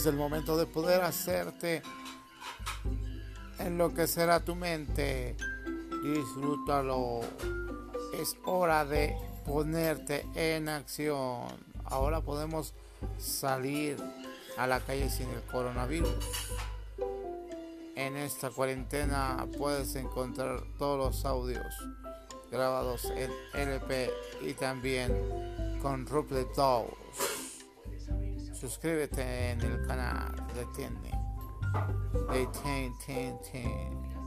es el momento de poder hacerte en lo que será tu mente. Disfrútalo. Es hora de ponerte en acción. Ahora podemos salir a la calle sin el coronavirus. En esta cuarentena puedes encontrar todos los audios grabados en LP y también con Ruplet Dolls. Suscríbete en el canal de Tiene. De Ten.